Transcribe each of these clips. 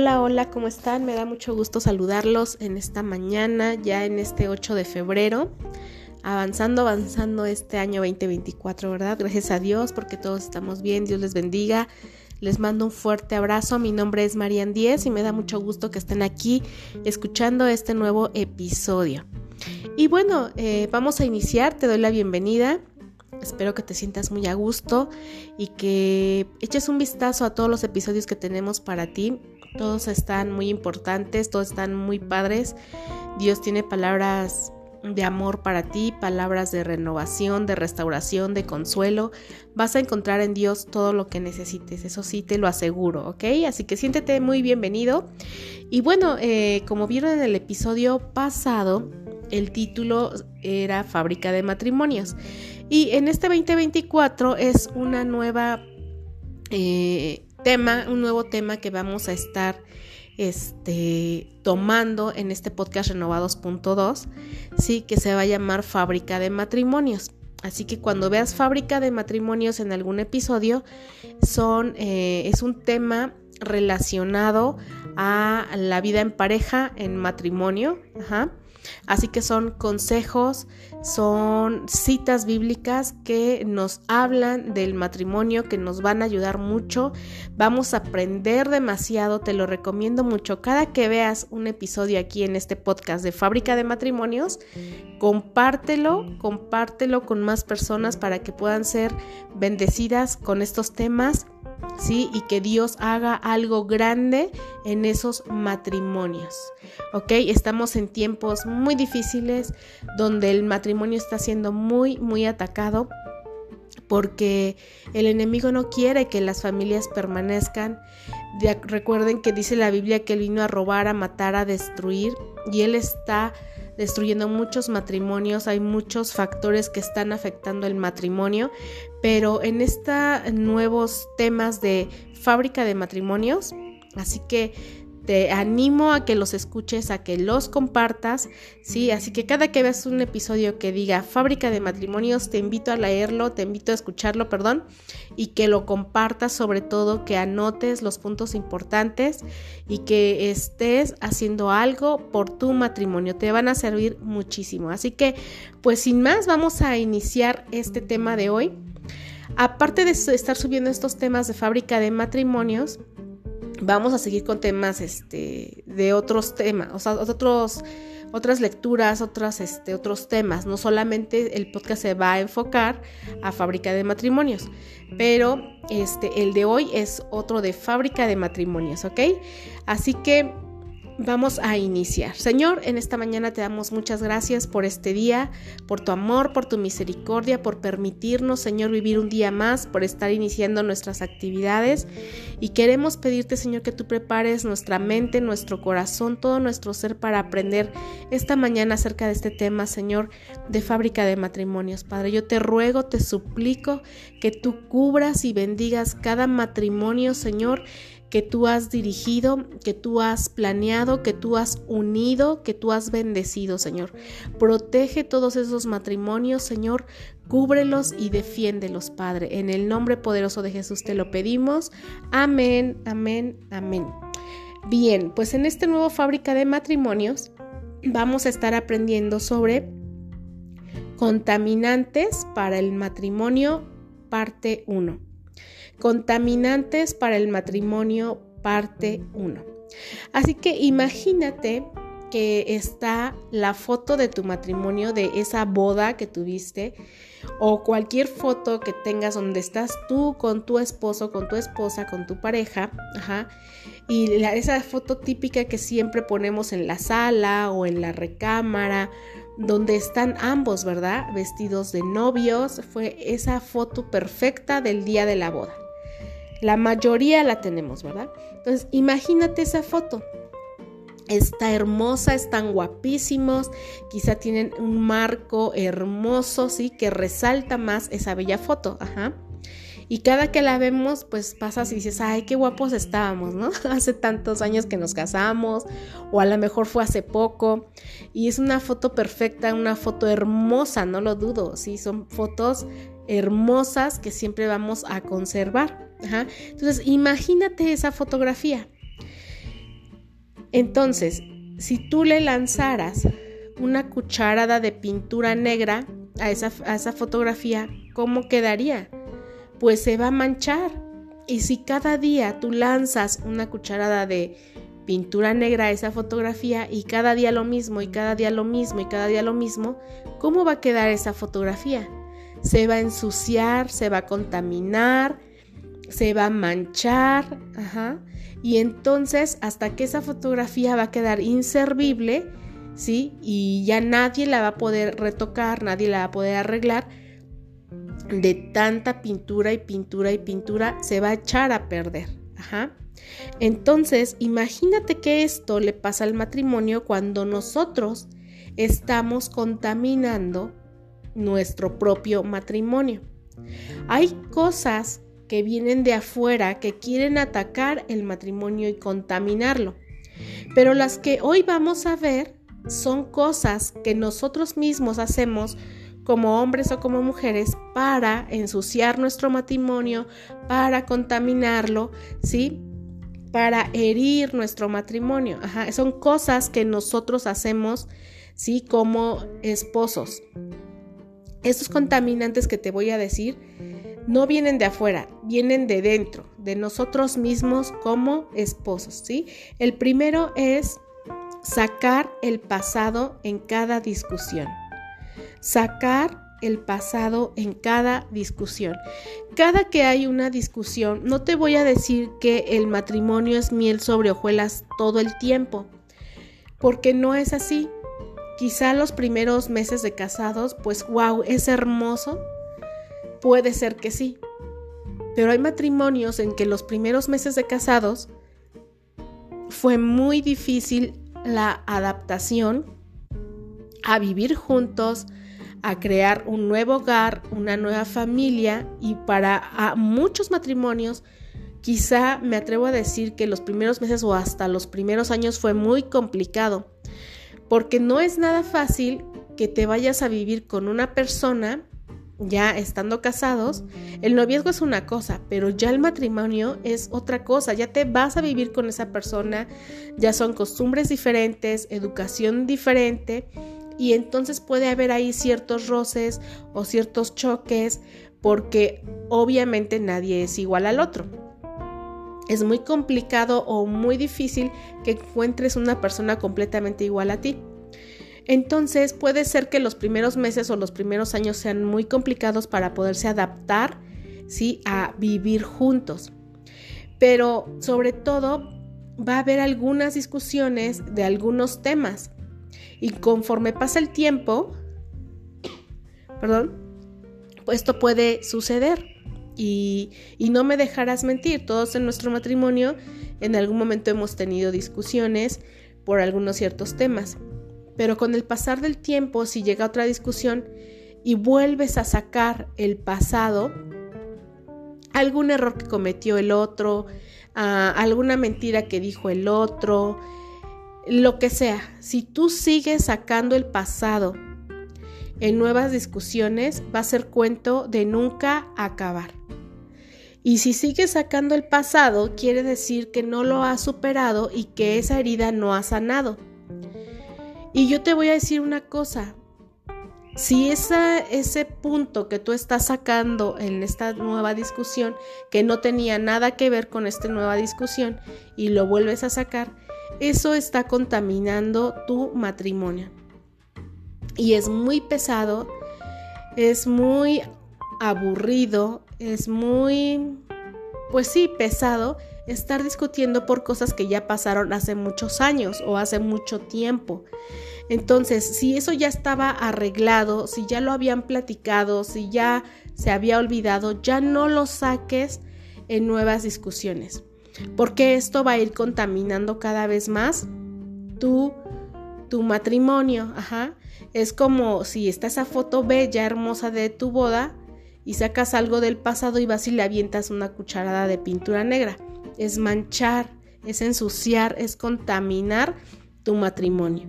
Hola, hola, ¿cómo están? Me da mucho gusto saludarlos en esta mañana, ya en este 8 de febrero. Avanzando, avanzando este año 2024, ¿verdad? Gracias a Dios porque todos estamos bien, Dios les bendiga. Les mando un fuerte abrazo. Mi nombre es Marian Díez y me da mucho gusto que estén aquí escuchando este nuevo episodio. Y bueno, eh, vamos a iniciar. Te doy la bienvenida. Espero que te sientas muy a gusto y que eches un vistazo a todos los episodios que tenemos para ti. Todos están muy importantes, todos están muy padres. Dios tiene palabras de amor para ti, palabras de renovación, de restauración, de consuelo. Vas a encontrar en Dios todo lo que necesites, eso sí te lo aseguro, ¿ok? Así que siéntete muy bienvenido. Y bueno, eh, como vieron en el episodio pasado, el título era Fábrica de Matrimonios. Y en este 2024 es una nueva eh, tema, un nuevo tema que vamos a estar este, tomando en este podcast Renova 2.2, sí, que se va a llamar Fábrica de Matrimonios. Así que cuando veas Fábrica de Matrimonios en algún episodio, son, eh, es un tema relacionado a la vida en pareja, en matrimonio, ajá, Así que son consejos, son citas bíblicas que nos hablan del matrimonio, que nos van a ayudar mucho. Vamos a aprender demasiado, te lo recomiendo mucho. Cada que veas un episodio aquí en este podcast de Fábrica de Matrimonios, compártelo, compártelo con más personas para que puedan ser bendecidas con estos temas ¿sí? Y que Dios haga algo grande en esos matrimonios, ¿ok? Estamos en tiempos muy difíciles donde el matrimonio está siendo muy, muy atacado porque el enemigo no quiere que las familias permanezcan. recuerden que dice la Biblia que él vino a robar, a matar, a destruir y él está destruyendo muchos matrimonios, hay muchos factores que están afectando el matrimonio, pero en estos nuevos temas de fábrica de matrimonios, así que te animo a que los escuches, a que los compartas, ¿sí? Así que cada que veas un episodio que diga fábrica de matrimonios, te invito a leerlo, te invito a escucharlo, perdón, y que lo compartas, sobre todo que anotes los puntos importantes y que estés haciendo algo por tu matrimonio. Te van a servir muchísimo. Así que, pues sin más, vamos a iniciar este tema de hoy. Aparte de estar subiendo estos temas de fábrica de matrimonios, vamos a seguir con temas este, de otros temas, o sea, otros, otras lecturas, otras, este, otros temas. No solamente el podcast se va a enfocar a fábrica de matrimonios, pero este, el de hoy es otro de fábrica de matrimonios, ¿ok? Así que Vamos a iniciar. Señor, en esta mañana te damos muchas gracias por este día, por tu amor, por tu misericordia, por permitirnos, Señor, vivir un día más, por estar iniciando nuestras actividades. Y queremos pedirte, Señor, que tú prepares nuestra mente, nuestro corazón, todo nuestro ser para aprender esta mañana acerca de este tema, Señor, de fábrica de matrimonios. Padre, yo te ruego, te suplico que tú cubras y bendigas cada matrimonio, Señor que tú has dirigido, que tú has planeado, que tú has unido, que tú has bendecido, Señor. Protege todos esos matrimonios, Señor. Cúbrelos y defiéndelos, Padre. En el nombre poderoso de Jesús te lo pedimos. Amén, amén, amén. Bien, pues en este nuevo fábrica de matrimonios vamos a estar aprendiendo sobre contaminantes para el matrimonio, parte 1. Contaminantes para el matrimonio, parte 1. Así que imagínate que está la foto de tu matrimonio, de esa boda que tuviste, o cualquier foto que tengas donde estás tú con tu esposo, con tu esposa, con tu pareja, ajá, y esa foto típica que siempre ponemos en la sala o en la recámara, donde están ambos, ¿verdad? Vestidos de novios, fue esa foto perfecta del día de la boda. La mayoría la tenemos, ¿verdad? Entonces, imagínate esa foto. Está hermosa, están guapísimos, quizá tienen un marco hermoso, ¿sí? Que resalta más esa bella foto, ajá. Y cada que la vemos, pues pasas y dices, ay, qué guapos estábamos, ¿no? hace tantos años que nos casamos, o a lo mejor fue hace poco. Y es una foto perfecta, una foto hermosa, no lo dudo, sí, son fotos hermosas que siempre vamos a conservar. Entonces, imagínate esa fotografía. Entonces, si tú le lanzaras una cucharada de pintura negra a esa, a esa fotografía, ¿cómo quedaría? Pues se va a manchar. Y si cada día tú lanzas una cucharada de pintura negra a esa fotografía y cada día lo mismo y cada día lo mismo y cada día lo mismo, ¿cómo va a quedar esa fotografía? Se va a ensuciar, se va a contaminar, se va a manchar, ajá, y entonces hasta que esa fotografía va a quedar inservible, ¿sí? Y ya nadie la va a poder retocar, nadie la va a poder arreglar. De tanta pintura y pintura y pintura se va a echar a perder, ajá. Entonces, imagínate que esto le pasa al matrimonio cuando nosotros estamos contaminando nuestro propio matrimonio. Hay cosas que vienen de afuera que quieren atacar el matrimonio y contaminarlo. Pero las que hoy vamos a ver son cosas que nosotros mismos hacemos como hombres o como mujeres para ensuciar nuestro matrimonio, para contaminarlo, ¿sí? Para herir nuestro matrimonio. son cosas que nosotros hacemos, ¿sí? Como esposos. Estos contaminantes que te voy a decir no vienen de afuera, vienen de dentro, de nosotros mismos como esposos, ¿sí? El primero es sacar el pasado en cada discusión. Sacar el pasado en cada discusión. Cada que hay una discusión, no te voy a decir que el matrimonio es miel sobre hojuelas todo el tiempo, porque no es así. Quizá los primeros meses de casados, pues wow, es hermoso, Puede ser que sí. Pero hay matrimonios en que los primeros meses de casados fue muy difícil la adaptación a vivir juntos, a crear un nuevo hogar, una nueva familia y para muchos matrimonios quizá me atrevo a decir que los primeros meses o hasta los primeros años fue muy complicado porque no es nada fácil que te vayas a vivir con una persona ya estando casados, el noviazgo es una cosa, pero ya el matrimonio es otra cosa, ya te vas a vivir con esa persona, ya son costumbres diferentes, educación diferente, y entonces puede haber ahí ciertos roces o ciertos choques, porque obviamente nadie es igual al otro. Es muy complicado o muy difícil que encuentres una persona completamente igual a ti. Entonces puede ser que los primeros meses o los primeros años sean muy complicados para poderse adaptar, ¿sí? A vivir juntos. Pero sobre todo va a haber algunas discusiones de algunos temas. Y conforme pasa el tiempo, perdón, pues esto puede suceder. Y, y, no me dejarás mentir, todos en nuestro matrimonio en algún momento hemos tenido discusiones por algunos ciertos temas. Pero con el pasar del tiempo, si llega otra discusión y vuelves a sacar el pasado, algún error que cometió el otro, ah, alguna mentira que dijo el otro, lo que sea, si tú sigues sacando el pasado en nuevas discusiones, va a ser cuento de nunca acabar. Y si sigues sacando el pasado, quiere decir que no lo has superado y que esa herida no ha sanado. Y yo te voy a decir una cosa, si ese punto que tú estás sacando en esta nueva discusión, que no tenía nada que ver con esta nueva discusión, y lo vuelves a sacar, eso está contaminando tu matrimonio. Y es muy pesado, es muy aburrido, es muy, pues sí, pesado estar discutiendo por cosas que ya pasaron hace muchos años o hace mucho tiempo. Entonces, si eso ya estaba arreglado, si ya lo habían platicado, si ya se había olvidado, ya no lo saques en nuevas discusiones, porque esto va a ir contaminando cada vez más tu, tu matrimonio. Ajá. Es como si está esa foto bella, hermosa de tu boda y sacas algo del pasado y vas y le avientas una cucharada de pintura negra es manchar, es ensuciar, es contaminar tu matrimonio.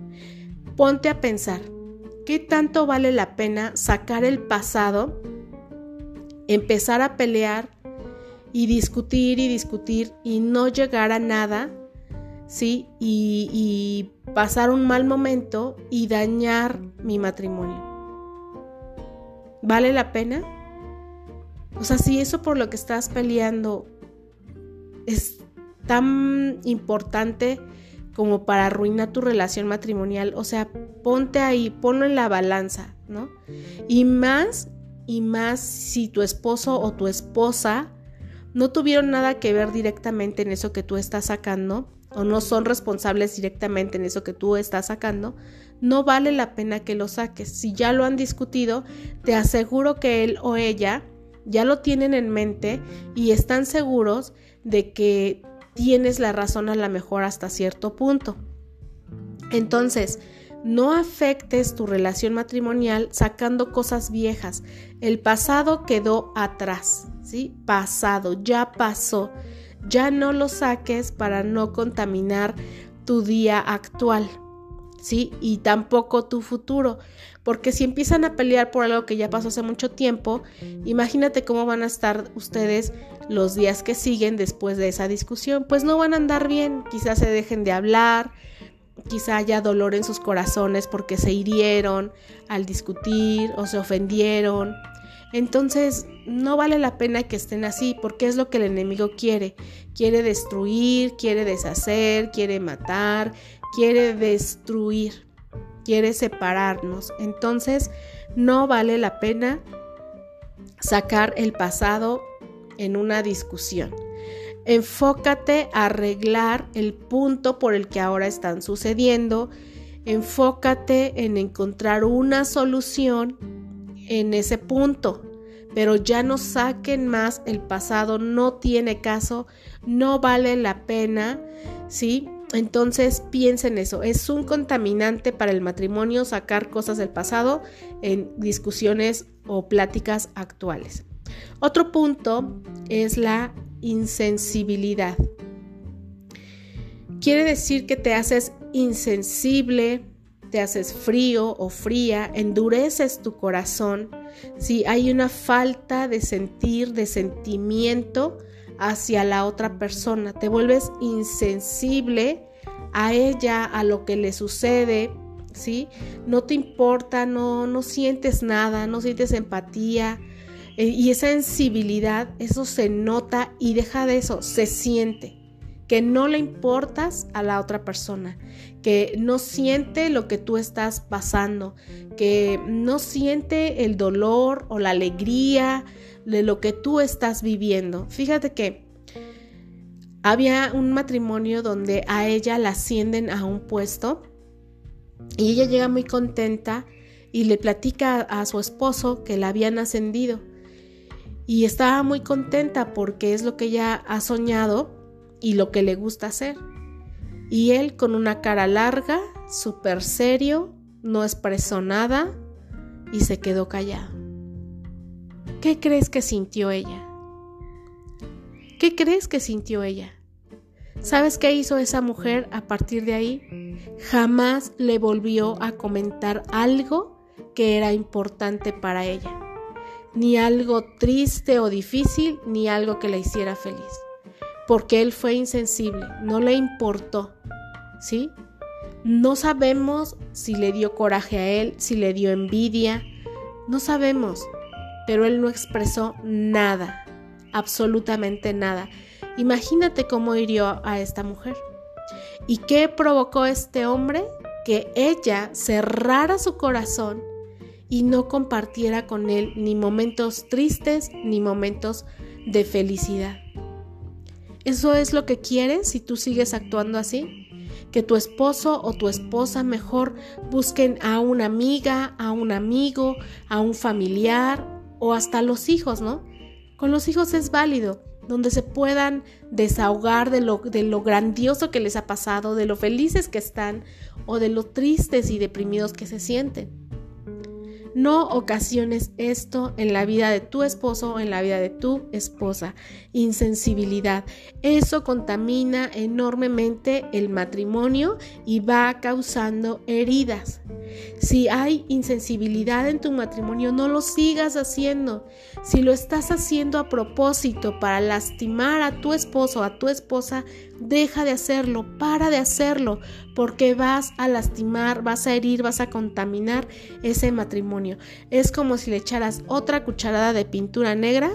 Ponte a pensar, ¿qué tanto vale la pena sacar el pasado, empezar a pelear y discutir y discutir y no llegar a nada? ¿sí? Y, y pasar un mal momento y dañar mi matrimonio. ¿Vale la pena? O sea, si eso por lo que estás peleando es tan importante como para arruinar tu relación matrimonial, o sea, ponte ahí, ponlo en la balanza, ¿no? Y más, y más si tu esposo o tu esposa no tuvieron nada que ver directamente en eso que tú estás sacando, o no son responsables directamente en eso que tú estás sacando, no vale la pena que lo saques. Si ya lo han discutido, te aseguro que él o ella ya lo tienen en mente y están seguros de que tienes la razón a la mejor hasta cierto punto. Entonces, no afectes tu relación matrimonial sacando cosas viejas. El pasado quedó atrás, ¿sí? Pasado, ya pasó. Ya no lo saques para no contaminar tu día actual. ¿sí? Y tampoco tu futuro, porque si empiezan a pelear por algo que ya pasó hace mucho tiempo, imagínate cómo van a estar ustedes los días que siguen después de esa discusión, pues no van a andar bien, quizás se dejen de hablar, quizá haya dolor en sus corazones porque se hirieron al discutir o se ofendieron. Entonces, no vale la pena que estén así, porque es lo que el enemigo quiere. Quiere destruir, quiere deshacer, quiere matar, quiere destruir, quiere separarnos. Entonces, no vale la pena sacar el pasado en una discusión. Enfócate a arreglar el punto por el que ahora están sucediendo. Enfócate en encontrar una solución en ese punto. Pero ya no saquen más el pasado, no tiene caso, no vale la pena, ¿sí? Entonces piensen eso, es un contaminante para el matrimonio sacar cosas del pasado en discusiones o pláticas actuales. Otro punto es la insensibilidad. Quiere decir que te haces insensible, te haces frío o fría, endureces tu corazón, si hay una falta de sentir, de sentimiento, hacia la otra persona, te vuelves insensible a ella, a lo que le sucede, ¿sí? No te importa, no, no sientes nada, no sientes empatía. Eh, y esa sensibilidad, eso se nota y deja de eso, se siente que no le importas a la otra persona, que no siente lo que tú estás pasando, que no siente el dolor o la alegría de lo que tú estás viviendo. Fíjate que había un matrimonio donde a ella la ascienden a un puesto y ella llega muy contenta y le platica a su esposo que la habían ascendido. Y estaba muy contenta porque es lo que ella ha soñado y lo que le gusta hacer. Y él con una cara larga, súper serio, no expresó nada y se quedó callado. ¿Qué crees que sintió ella? ¿Qué crees que sintió ella? ¿Sabes qué hizo esa mujer a partir de ahí? Jamás le volvió a comentar algo que era importante para ella. Ni algo triste o difícil, ni algo que la hiciera feliz porque él fue insensible, no le importó, ¿sí? No sabemos si le dio coraje a él, si le dio envidia, no sabemos, pero él no expresó nada, absolutamente nada. Imagínate cómo hirió a esta mujer. ¿Y qué provocó este hombre? Que ella cerrara su corazón y no compartiera con él ni momentos tristes ni momentos de felicidad. ¿Eso es lo que quieres si tú sigues actuando así? Que tu esposo o tu esposa mejor busquen a una amiga, a un amigo, a un familiar o hasta los hijos, ¿no? Con los hijos es válido, donde se puedan desahogar de lo, de lo grandioso que les ha pasado, de lo felices que están o de lo tristes y deprimidos que se sienten. No ocasiones esto en la vida de tu esposo o en la vida de tu esposa. Insensibilidad. Eso contamina enormemente el matrimonio y va causando heridas. Si hay insensibilidad en tu matrimonio, no lo sigas haciendo. Si lo estás haciendo a propósito para lastimar a tu esposo o a tu esposa, deja de hacerlo, para de hacerlo, porque vas a lastimar, vas a herir, vas a contaminar ese matrimonio. Es como si le echaras otra cucharada de pintura negra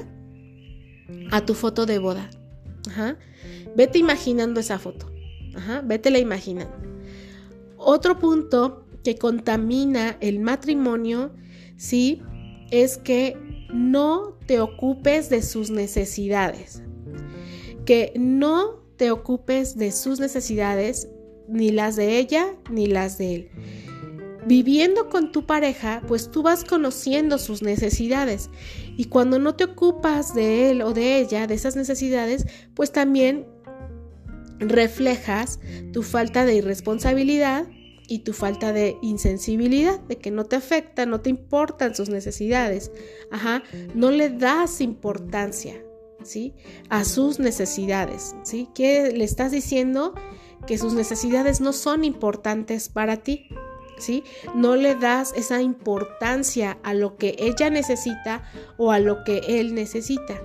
a tu foto de boda. Vete imaginando esa foto. Ajá. la imaginando. Otro punto que contamina el matrimonio, ¿sí? Es que no te ocupes de sus necesidades. Que no te ocupes de sus necesidades, ni las de ella, ni las de él. Viviendo con tu pareja, pues tú vas conociendo sus necesidades y cuando no te ocupas de él o de ella, de esas necesidades, pues también reflejas tu falta de irresponsabilidad y tu falta de insensibilidad, de que no te afecta, no te importan sus necesidades. Ajá, no le das importancia, A sus necesidades, ¿sí? ¿Qué le estás diciendo? Que sus necesidades no son importantes para ti. ¿Sí? No le das esa importancia a lo que ella necesita o a lo que él necesita.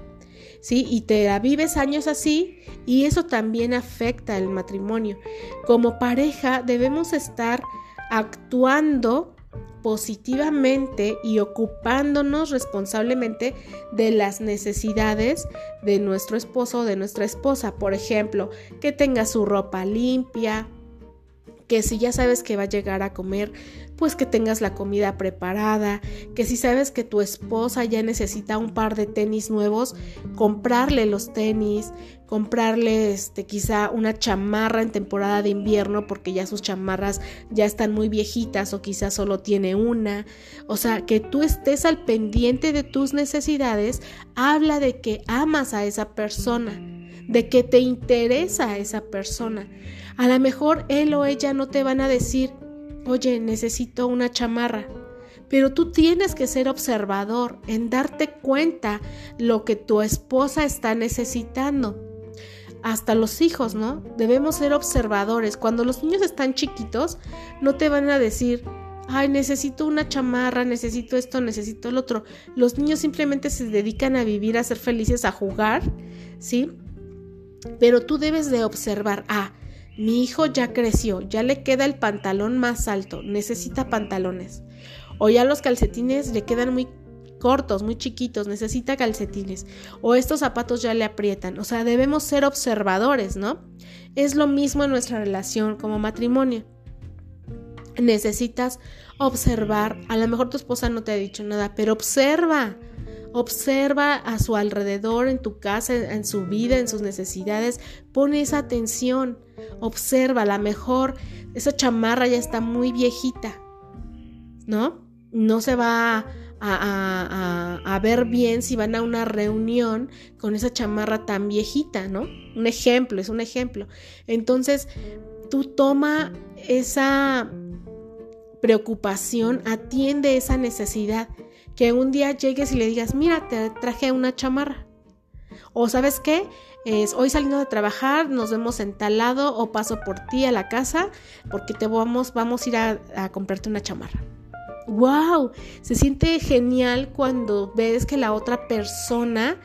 ¿Sí? Y te la vives años así y eso también afecta el matrimonio. Como pareja debemos estar actuando positivamente y ocupándonos responsablemente de las necesidades de nuestro esposo o de nuestra esposa. Por ejemplo, que tenga su ropa limpia, que si ya sabes que va a llegar a comer, pues que tengas la comida preparada, que si sabes que tu esposa ya necesita un par de tenis nuevos, comprarle los tenis, comprarle este quizá una chamarra en temporada de invierno porque ya sus chamarras ya están muy viejitas o quizá solo tiene una, o sea, que tú estés al pendiente de tus necesidades, habla de que amas a esa persona, de que te interesa a esa persona. A lo mejor él o ella no te van a decir, oye, necesito una chamarra. Pero tú tienes que ser observador en darte cuenta lo que tu esposa está necesitando. Hasta los hijos, ¿no? Debemos ser observadores. Cuando los niños están chiquitos, no te van a decir, ay, necesito una chamarra, necesito esto, necesito el otro. Los niños simplemente se dedican a vivir, a ser felices, a jugar, ¿sí? Pero tú debes de observar, ah, mi hijo ya creció, ya le queda el pantalón más alto, necesita pantalones. O ya los calcetines le quedan muy cortos, muy chiquitos, necesita calcetines. O estos zapatos ya le aprietan. O sea, debemos ser observadores, ¿no? Es lo mismo en nuestra relación como matrimonio. Necesitas observar, a lo mejor tu esposa no te ha dicho nada, pero observa. Observa a su alrededor, en tu casa, en su vida, en sus necesidades. Pone esa atención. Observa, a lo mejor esa chamarra ya está muy viejita, ¿no? No se va a, a, ver bien si van a una reunión con esa chamarra tan viejita, ¿no? Un ejemplo, es un ejemplo. Entonces, tú toma esa preocupación, atiende esa necesidad que un día llegues y le digas, mira, te traje una chamarra. O sabes qué, es hoy saliendo de trabajar, nos vemos en o paso por ti a la casa porque te vamos, vamos a ir a, a comprarte una chamarra. ¡Wow! Se siente genial cuando ves que la otra persona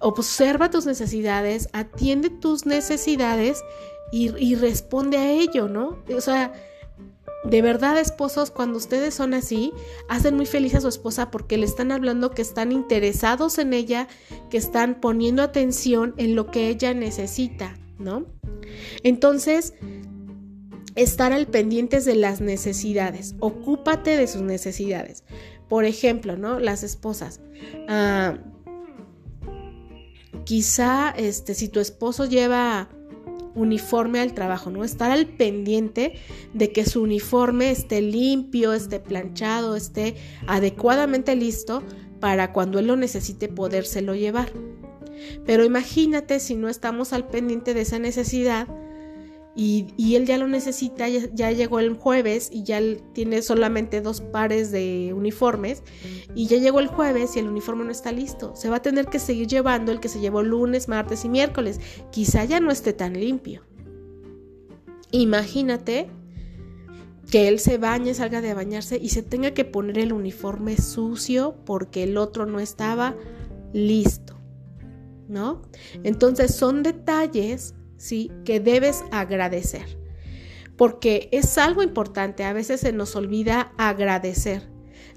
observa tus necesidades, atiende tus necesidades y, y responde a ello, ¿no? O sea, de verdad, esposos, cuando ustedes son así, hacen muy feliz a su esposa porque le están hablando que están interesados en ella, que están poniendo atención en lo que ella necesita, ¿no? Entonces, estar al pendientes de las necesidades, ocúpate de sus necesidades. Por ejemplo, ¿no? Las esposas. Ah, quizá, este, si tu esposo lleva uniforme al trabajo, ¿no? Estar al pendiente de que su uniforme esté limpio, esté planchado, esté adecuadamente listo para cuando él lo necesite podérselo llevar. Pero imagínate si no estamos al pendiente de esa necesidad, y, él ya lo necesita, ya, llegó el jueves y ya tiene solamente dos pares de uniformes y ya llegó el jueves y el uniforme no está listo. Se va a tener que seguir llevando el que se llevó lunes, martes y miércoles. Quizá ya no esté tan limpio. Imagínate que él se bañe, salga de bañarse y se tenga que poner el uniforme sucio porque el otro no estaba listo. ¿No? Entonces son detalles ¿sí? Que debes agradecer. Porque es algo importante, a veces se nos olvida agradecer.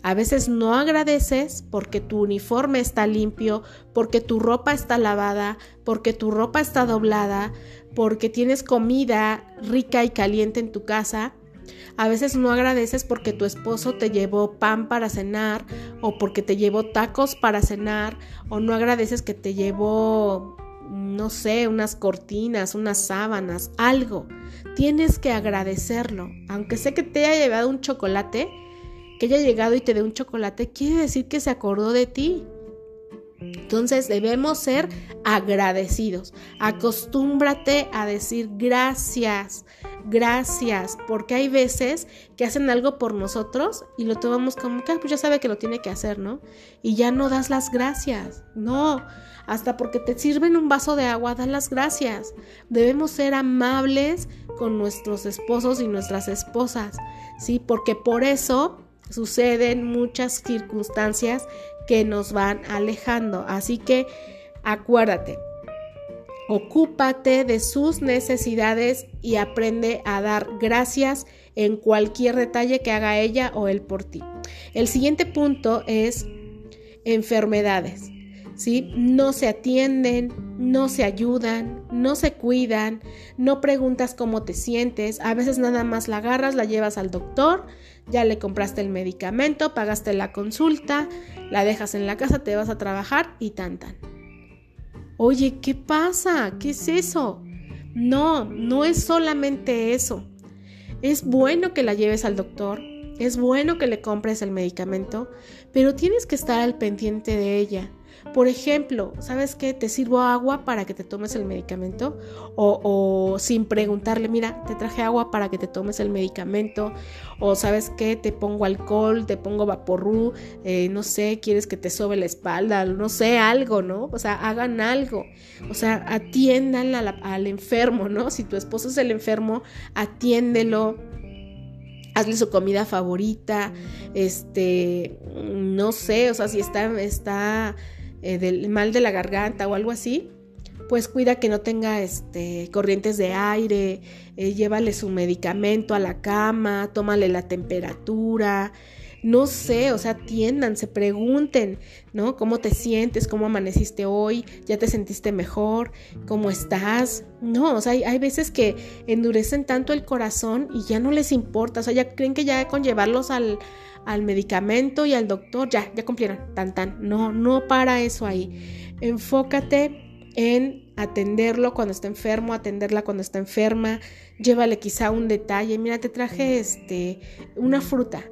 A veces no agradeces porque tu uniforme está limpio, porque tu ropa está lavada, porque tu ropa está doblada, porque tienes comida rica y caliente en tu casa. A veces no agradeces porque tu esposo te llevó pan para cenar o porque te llevó tacos para cenar o no agradeces que te llevó no sé, unas cortinas, unas sábanas, algo. Tienes que agradecerlo. Aunque sé que te haya llevado un chocolate, que haya llegado y te dé un chocolate, quiere decir que se acordó de ti. Entonces debemos ser agradecidos. Acostúmbrate a decir gracias, gracias, porque hay veces que hacen algo por nosotros y lo tomamos como que ah, pues ya sabe que lo tiene que hacer, ¿no? Y ya no das las gracias. No, hasta porque te sirven un vaso de agua, da las gracias. Debemos ser amables con nuestros esposos y nuestras esposas, ¿sí? Porque por eso suceden muchas circunstancias que nos van alejando. Así que acuérdate, ocúpate de sus necesidades y aprende a dar gracias en cualquier detalle que haga ella o él por ti. El siguiente punto es enfermedades. No se atienden, no se ayudan, no se cuidan, no preguntas cómo te sientes, a veces nada más la agarras, la llevas al doctor, ya le compraste el medicamento, pagaste la consulta, la dejas en la casa, te vas a trabajar y tan tan. Oye, ¿qué pasa? ¿Qué es eso? No, no es solamente eso. Es bueno que la lleves al doctor, es bueno que le compres el medicamento, pero tienes que estar al pendiente de ella. Por ejemplo, ¿sabes qué? Te sirvo agua para que te tomes el medicamento o, sin preguntarle, mira, te traje agua para que te tomes el medicamento o ¿sabes qué? Te pongo alcohol, te pongo vaporru, eh, no sé, quieres que te sobe la espalda, no sé, algo, ¿no? O sea, hagan algo. O sea, atiendan al enfermo, ¿no? Si tu esposo es el enfermo, atiéndelo hazle su comida favorita, este, no sé, o sea, si está, está eh, del mal de la garganta o algo así, pues cuida que no tenga este, corrientes de aire, eh, llévale su medicamento a la cama, tómale la temperatura, no sé, o sea, atiendan, se pregunten, ¿no? ¿Cómo te sientes? ¿Cómo amaneciste hoy? ¿Ya te sentiste mejor? ¿Cómo estás? No, o sea, hay, hay, veces que endurecen tanto el corazón y ya no les importa, o sea, ya creen que ya con llevarlos al, al medicamento y al doctor, ya, ya cumplieron, tan tan. No, no para eso ahí. Enfócate en atenderlo cuando está enfermo, atenderla cuando está enferma, llévale quizá un detalle, mira, te traje este una fruta,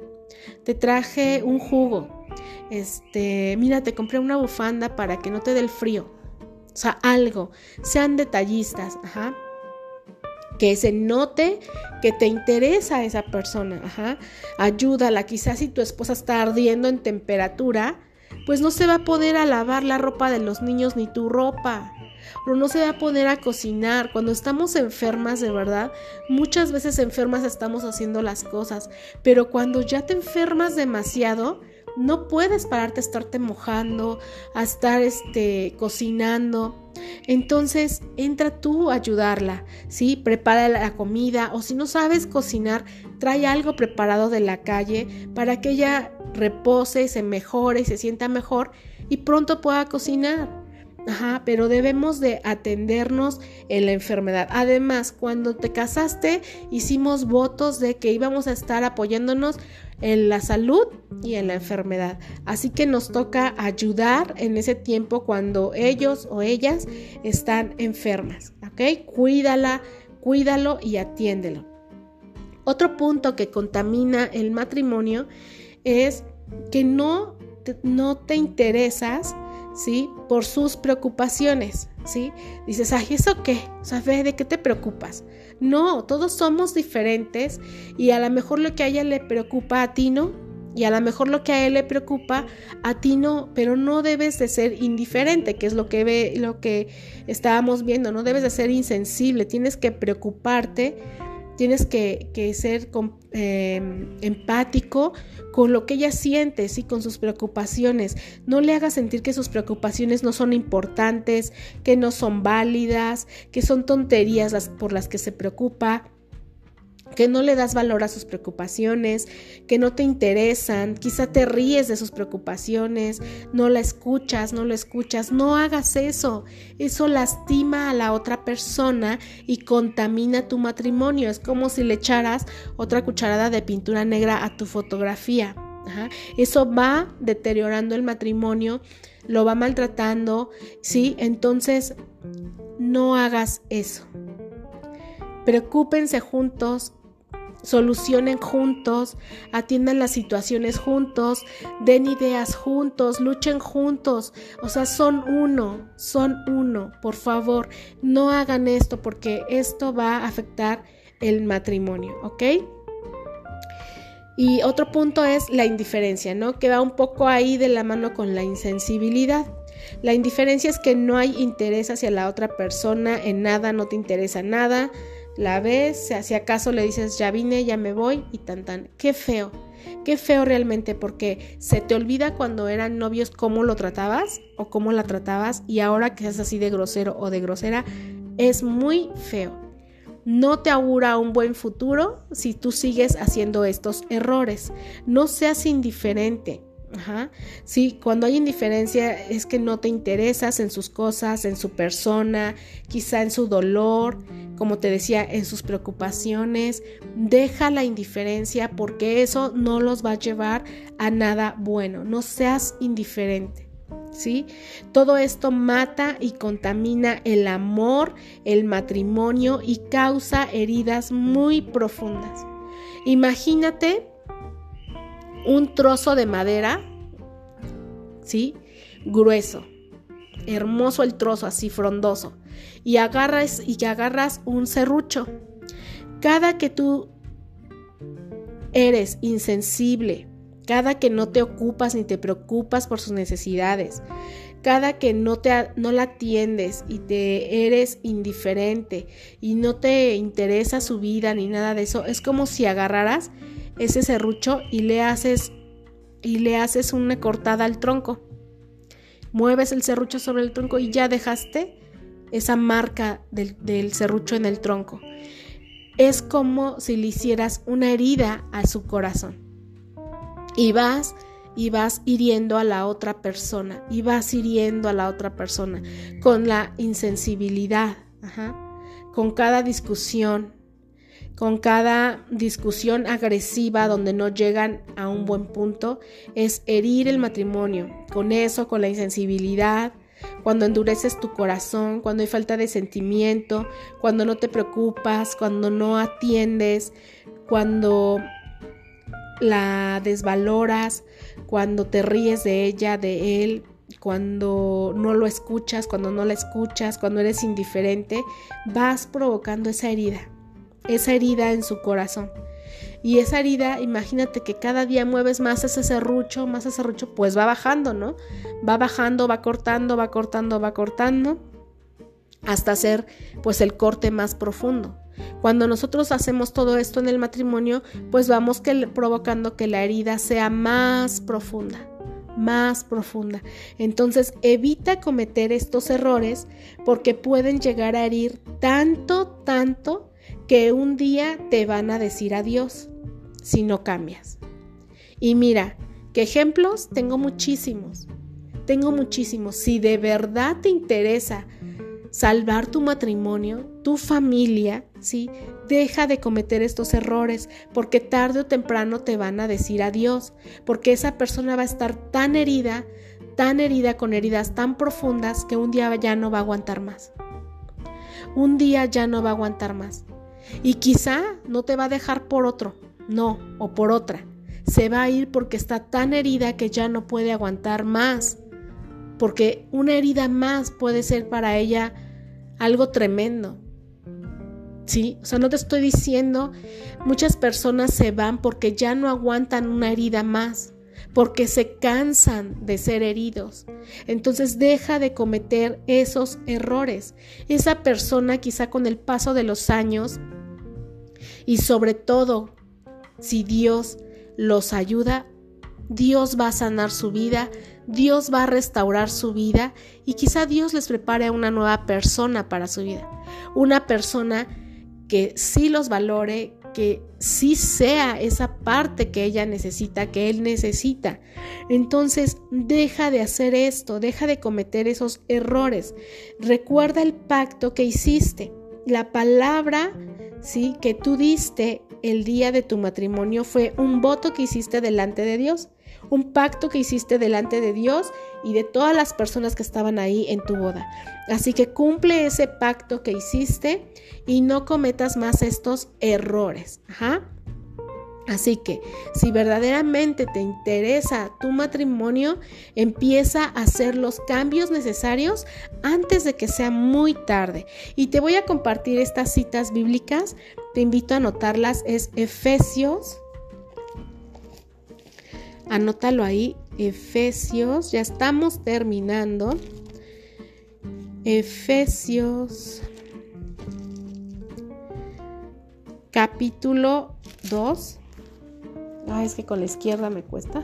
te traje un jugo, este, mira, te compré una bufanda para que no te dé el frío. O sea, algo, sean detallistas, ajá que se note que te interesa esa persona, ajá. Ayúdala, quizás si tu esposa está ardiendo en temperatura, pues no se va a poder lavar la ropa de los niños ni tu ropa. O no se va a poner a cocinar. Cuando estamos enfermas, de verdad, muchas veces enfermas estamos haciendo las cosas. Pero cuando ya te enfermas demasiado, no puedes pararte a estarte mojando, a estar este, cocinando. Entonces, entra tú a ayudarla, ¿sí? Prepara la comida o si no sabes cocinar, trae algo preparado de la calle para que ella repose, se mejore se sienta mejor y pronto pueda cocinar. Ajá, pero debemos de atendernos en la enfermedad. Además, cuando te casaste, hicimos votos de que íbamos a estar apoyándonos en la salud y en la enfermedad. Así que nos toca ayudar en ese tiempo cuando ellos o ellas están enfermas. ¿Ok? Cuídala, cuídalo y atiéndelo. Otro punto que contamina el matrimonio es que no no te interesas ¿sí? Por sus preocupaciones, ¿sí? Dices, ay, ¿eso qué? O sea, ¿de qué te preocupas? No, todos somos diferentes y a lo mejor lo que a ella le preocupa a ti no, y a lo mejor lo que a él le preocupa, a ti no, pero no debes de ser indiferente, que es lo que ve, lo que estábamos viendo, no debes de ser insensible, tienes que preocuparte, tienes que, ser em, empático con lo que ella siente, y con sus preocupaciones. No le hagas sentir que sus preocupaciones no son importantes, que no son válidas, que son tonterías las, por las que se preocupa que no le das valor a sus preocupaciones, que no te interesan, quizá te ríes de sus preocupaciones, no la escuchas, no lo escuchas, no hagas eso. Eso lastima a la otra persona y contamina tu matrimonio. Es como si le echaras otra cucharada de pintura negra a tu fotografía. Eso va deteriorando el matrimonio, lo va maltratando, ¿sí? Entonces, no hagas eso. Preocúpense juntos, solucionen juntos, atiendan las situaciones juntos, den ideas juntos, luchen juntos. O sea, son uno, son uno. Por favor, no hagan esto porque esto va a afectar el matrimonio, ¿ok? Y otro punto es la indiferencia, ¿no? Que va un poco ahí de la mano con la insensibilidad. La indiferencia es que no hay interés hacia la otra persona en nada, no te interesa nada, la ves, si acaso le dices ya vine, ya me voy y tan tan. Qué feo, qué feo realmente porque se te olvida cuando eran novios cómo lo tratabas o cómo la tratabas y ahora que es así de grosero o de grosera es muy feo. No te augura un buen futuro si tú sigues haciendo estos errores. No seas indiferente. Ajá. Sí, cuando hay indiferencia es que no te interesas en sus cosas, en su persona, quizá en su dolor, como te decía, en sus preocupaciones. Deja la indiferencia porque eso no los va a llevar a nada bueno. No seas indiferente. ¿Sí? Todo esto mata y contamina el amor, el matrimonio y causa heridas muy profundas. Imagínate un trozo de madera, ¿sí? Grueso, hermoso el trozo, así frondoso, y agarras y agarras un serrucho. Cada que tú eres insensible, cada que no te ocupas ni te preocupas por sus necesidades, cada que no, te, no la atiendes y te eres indiferente y no te interesa su vida ni nada de eso, es como si agarraras ese serrucho y le haces y le haces una cortada al tronco. Mueves el serrucho sobre el tronco y ya dejaste esa marca del, del serrucho en el tronco. Es como si le hicieras una herida a su corazón. Y vas y vas hiriendo a la otra persona y vas hiriendo a la otra persona con la insensibilidad, con cada discusión, con cada discusión agresiva donde no llegan a un buen punto, es herir el matrimonio. Con eso, con la insensibilidad, cuando endureces tu corazón, cuando hay falta de sentimiento, cuando no te preocupas, cuando no atiendes, cuando la desvaloras, cuando te ríes de ella, de él, cuando no lo escuchas, cuando no la escuchas, cuando eres indiferente, vas provocando esa herida esa herida en su corazón. Y esa herida, imagínate que cada día mueves más ese serrucho, más ese serrucho, pues va bajando, ¿no? Va bajando, va cortando, va cortando, va cortando, hasta hacer pues el corte más profundo. Cuando nosotros hacemos todo esto en el matrimonio, pues vamos que, provocando que la herida sea más profunda, más profunda. Entonces evita cometer estos errores porque pueden llegar a herir tanto, tanto que un día te van a decir adiós si no cambias. Y mira, que ejemplos tengo muchísimos. Tengo muchísimos. Si de verdad te interesa salvar tu matrimonio, tu familia, ¿sí? Deja de cometer estos errores porque tarde o temprano te van a decir adiós, porque esa persona va a estar tan herida, tan herida con heridas tan profundas que un día ya no va a aguantar más. Un día ya no va a aguantar más. Y quizá no te va a dejar por otro, no, o por otra. Se va a ir porque está tan herida que ya no puede aguantar más. porque una herida más puede ser para ella algo tremendo. ¿Sí? O sea, no te estoy diciendo, muchas personas se van porque ya no aguantan una herida más, porque se cansan de ser heridos. Entonces deja de cometer esos errores. Esa persona quizá con el paso de los años y sobre todo si Dios los ayuda, Dios va a sanar su vida, Dios va a restaurar su vida y quizá Dios les prepare a una nueva persona para su vida. Una persona que sí los valore, que sí sea esa parte que ella necesita, que él necesita. Entonces, deja de hacer esto, deja de cometer esos errores. Recuerda el pacto que hiciste. La palabra, sí, que tú diste el día de tu matrimonio fue un voto que hiciste delante de Dios un pacto que hiciste delante de Dios y de todas las personas que estaban ahí en tu boda. Así que cumple ese pacto que hiciste y no cometas más estos errores. Así que si verdaderamente te interesa tu matrimonio, empieza a hacer los cambios necesarios antes de que sea muy tarde. Y te voy a compartir estas citas bíblicas, te invito a anotarlas, es Efesios Anótalo ahí, Efesios, ya estamos terminando. Efesios capítulo 2. Ah, es que con la izquierda me cuesta.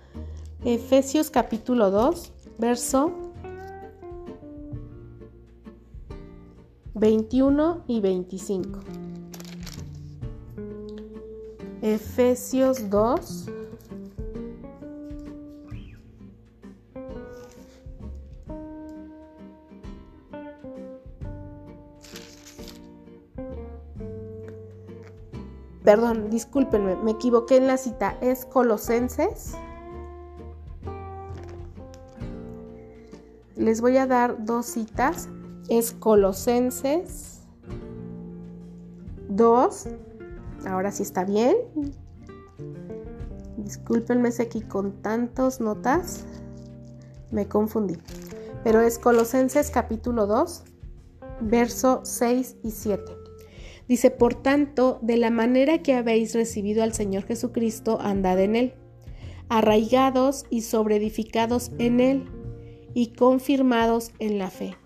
Efesios capítulo 2, verso 21 y 25. Efesios 2, perdón, discúlpenme, me equivoqué en la cita, es Colosenses. Les voy a dar dos citas, es Colosenses 2, ahora sí está bien. Discúlpenme si aquí con tantas notas me confundí. Pero es Colosenses capítulo 2, verso 6 y 7. Dice, por tanto, de la manera que habéis recibido al Señor Jesucristo, andad en Él, arraigados y sobreedificados en Él, y confirmados en la fe,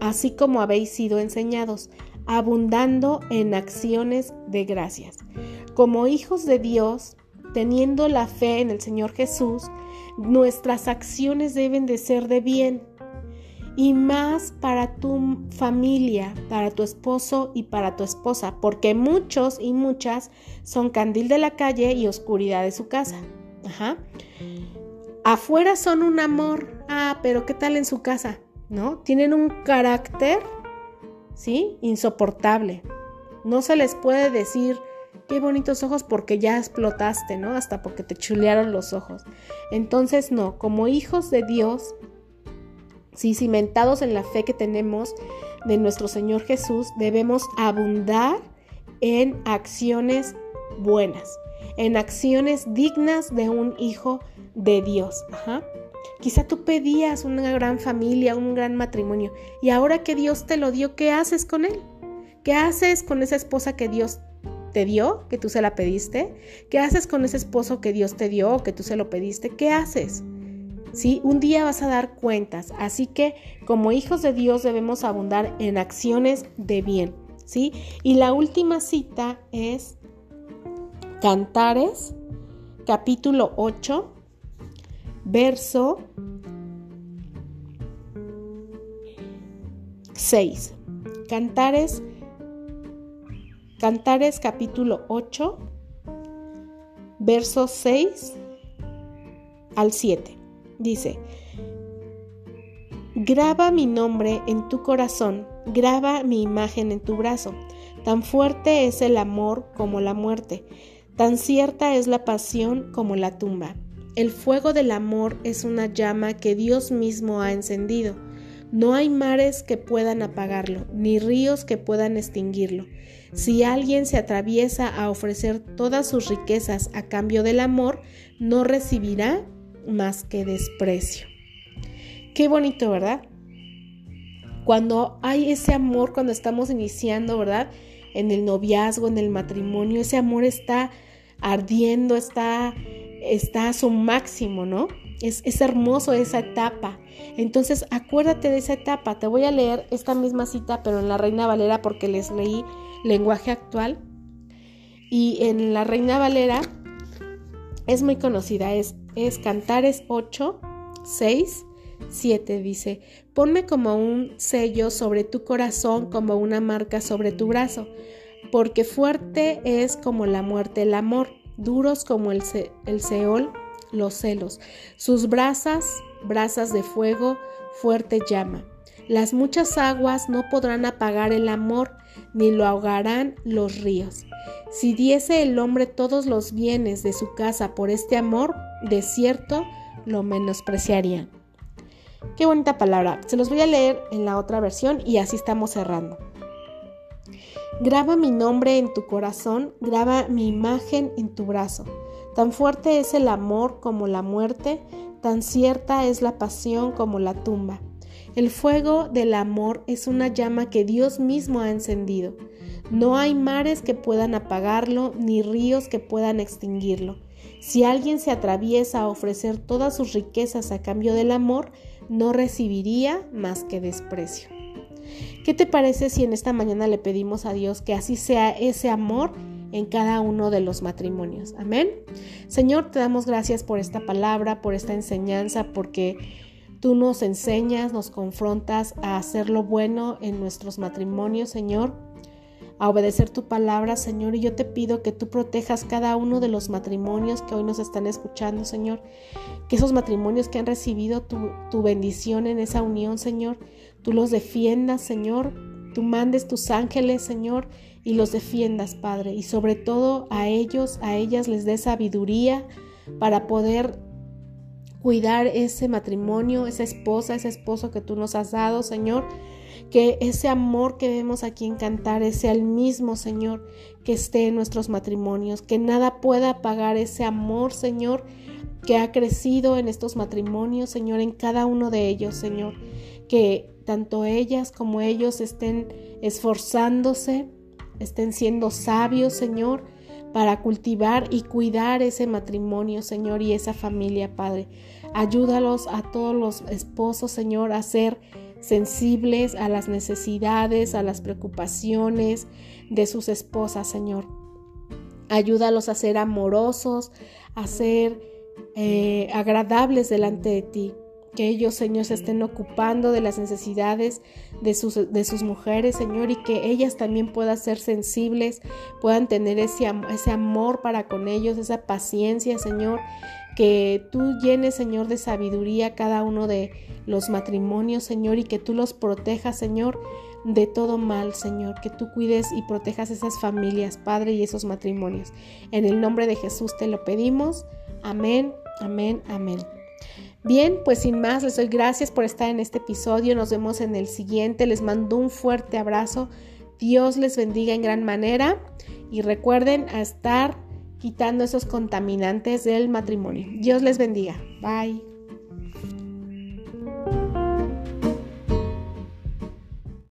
así como habéis sido enseñados, abundando en acciones de gracias. Como hijos de Dios, teniendo la fe en el Señor Jesús, nuestras acciones deben de ser de bien, y más para tu familia, para tu esposo y para tu esposa, porque muchos y muchas son candil de la calle y oscuridad de su casa. Afuera son un amor, ah, pero ¿qué tal en su casa? ¿No? Tienen un carácter, ¿sí? Insoportable. No se les puede decir qué bonitos ojos porque ya explotaste, ¿no? Hasta porque te chulearon los ojos. Entonces, no, como hijos de Dios, ¿sí? cimentados en la fe que tenemos de nuestro Señor Jesús, debemos abundar en acciones buenas, en acciones dignas de un hijo de Dios. Quizá tú pedías una gran familia, un gran matrimonio, y ahora que Dios te lo dio, ¿qué haces con él? ¿Qué haces con esa esposa que Dios te dio, que tú se la pediste? ¿Qué haces con ese esposo que Dios te dio, que tú se lo pediste? ¿Qué haces? ¿sí? Un día vas a dar cuentas, así que como hijos de Dios debemos abundar en acciones de bien, ¿sí? Y la última cita es Cantares, capítulo 8, verso 6. Cantares, Cantares capítulo 8, verso 6 al 7. Dice, graba mi nombre en tu corazón, graba mi imagen en tu brazo. Tan fuerte es el amor como la muerte, tan cierta es la pasión como la tumba. El fuego del amor es una llama que Dios mismo ha encendido. No hay mares que puedan apagarlo, ni ríos que puedan extinguirlo. Si alguien se atraviesa a ofrecer todas sus riquezas a cambio del amor, no recibirá más que desprecio. Qué bonito, ¿verdad? Cuando hay ese amor, cuando estamos iniciando, ¿verdad? En el noviazgo, en el matrimonio, ese amor está ardiendo, está, está a su máximo, ¿no? Es, es, hermoso esa etapa. Entonces, acuérdate de esa etapa. Te voy a leer esta misma cita, pero en la Reina Valera, porque les leí lenguaje actual. Y en la Reina Valera es muy conocida, es, es Cantares 8, 6, 7. Dice: Ponme como un sello sobre tu corazón, como una marca sobre tu brazo, porque fuerte es como la muerte el amor, duros como el, Seol los celos. Sus brasas, brasas de fuego, fuerte llama. Las muchas aguas no podrán apagar el amor, ni lo ahogarán los ríos. Si diese el hombre todos los bienes de su casa por este amor, de cierto lo menospreciarían. Qué bonita palabra. Se los voy a leer en la otra versión y así estamos cerrando. Graba mi nombre en tu corazón, graba mi imagen en tu brazo. Tan fuerte es el amor como la muerte, tan cierta es la pasión como la tumba. El fuego del amor es una llama que Dios mismo ha encendido. No hay mares que puedan apagarlo, ni ríos que puedan extinguirlo. Si alguien se atraviesa a ofrecer todas sus riquezas a cambio del amor, no recibiría más que desprecio. ¿Qué te parece si en esta mañana le pedimos a Dios que así sea ese amor en cada uno de los matrimonios. Amén. Señor, te damos gracias por esta palabra, por esta enseñanza, porque tú nos enseñas, nos confrontas a hacer lo bueno en nuestros matrimonios, Señor, a obedecer tu palabra, Señor. Y yo te pido que tú protejas cada uno de los matrimonios que hoy nos están escuchando, Señor. Que esos matrimonios que han recibido tu, tu bendición en esa unión, Señor, tú los defiendas, Señor. Tú mandes tus ángeles, Señor, y los defiendas, Padre, y sobre todo a ellos, a ellas les dé sabiduría para poder cuidar ese matrimonio, esa esposa, ese esposo que tú nos has dado, Señor. Que ese amor que vemos aquí en Cantares sea el mismo, Señor, que esté en nuestros matrimonios. Que nada pueda apagar ese amor, Señor, que ha crecido en estos matrimonios, Señor, en cada uno de ellos, Señor. Que tanto ellas como ellos estén esforzándose estén siendo sabios, Señor, para cultivar y cuidar ese matrimonio, Señor, y esa familia, Padre. Ayúdalos a todos los esposos, Señor, a ser sensibles a las necesidades, a las preocupaciones de sus esposas, Señor. Ayúdalos a ser amorosos, a ser eh, agradables delante de ti que ellos, Señor, se estén ocupando de las necesidades de sus, de sus mujeres, Señor, y que ellas también puedan ser sensibles, puedan tener ese, ese amor para con ellos, esa paciencia, Señor, que tú llenes, Señor, de sabiduría cada uno de los matrimonios, Señor, y que tú los protejas, Señor, de todo mal, Señor, que tú cuides y protejas esas familias, Padre, y esos matrimonios. En el nombre de Jesús te lo pedimos. Amén, amén, amén. Bien, pues sin más, les doy gracias por estar en este episodio. Nos vemos en el siguiente. Les mando un fuerte abrazo. Dios les bendiga en gran manera y recuerden a estar quitando esos contaminantes del matrimonio. Dios les bendiga. Bye.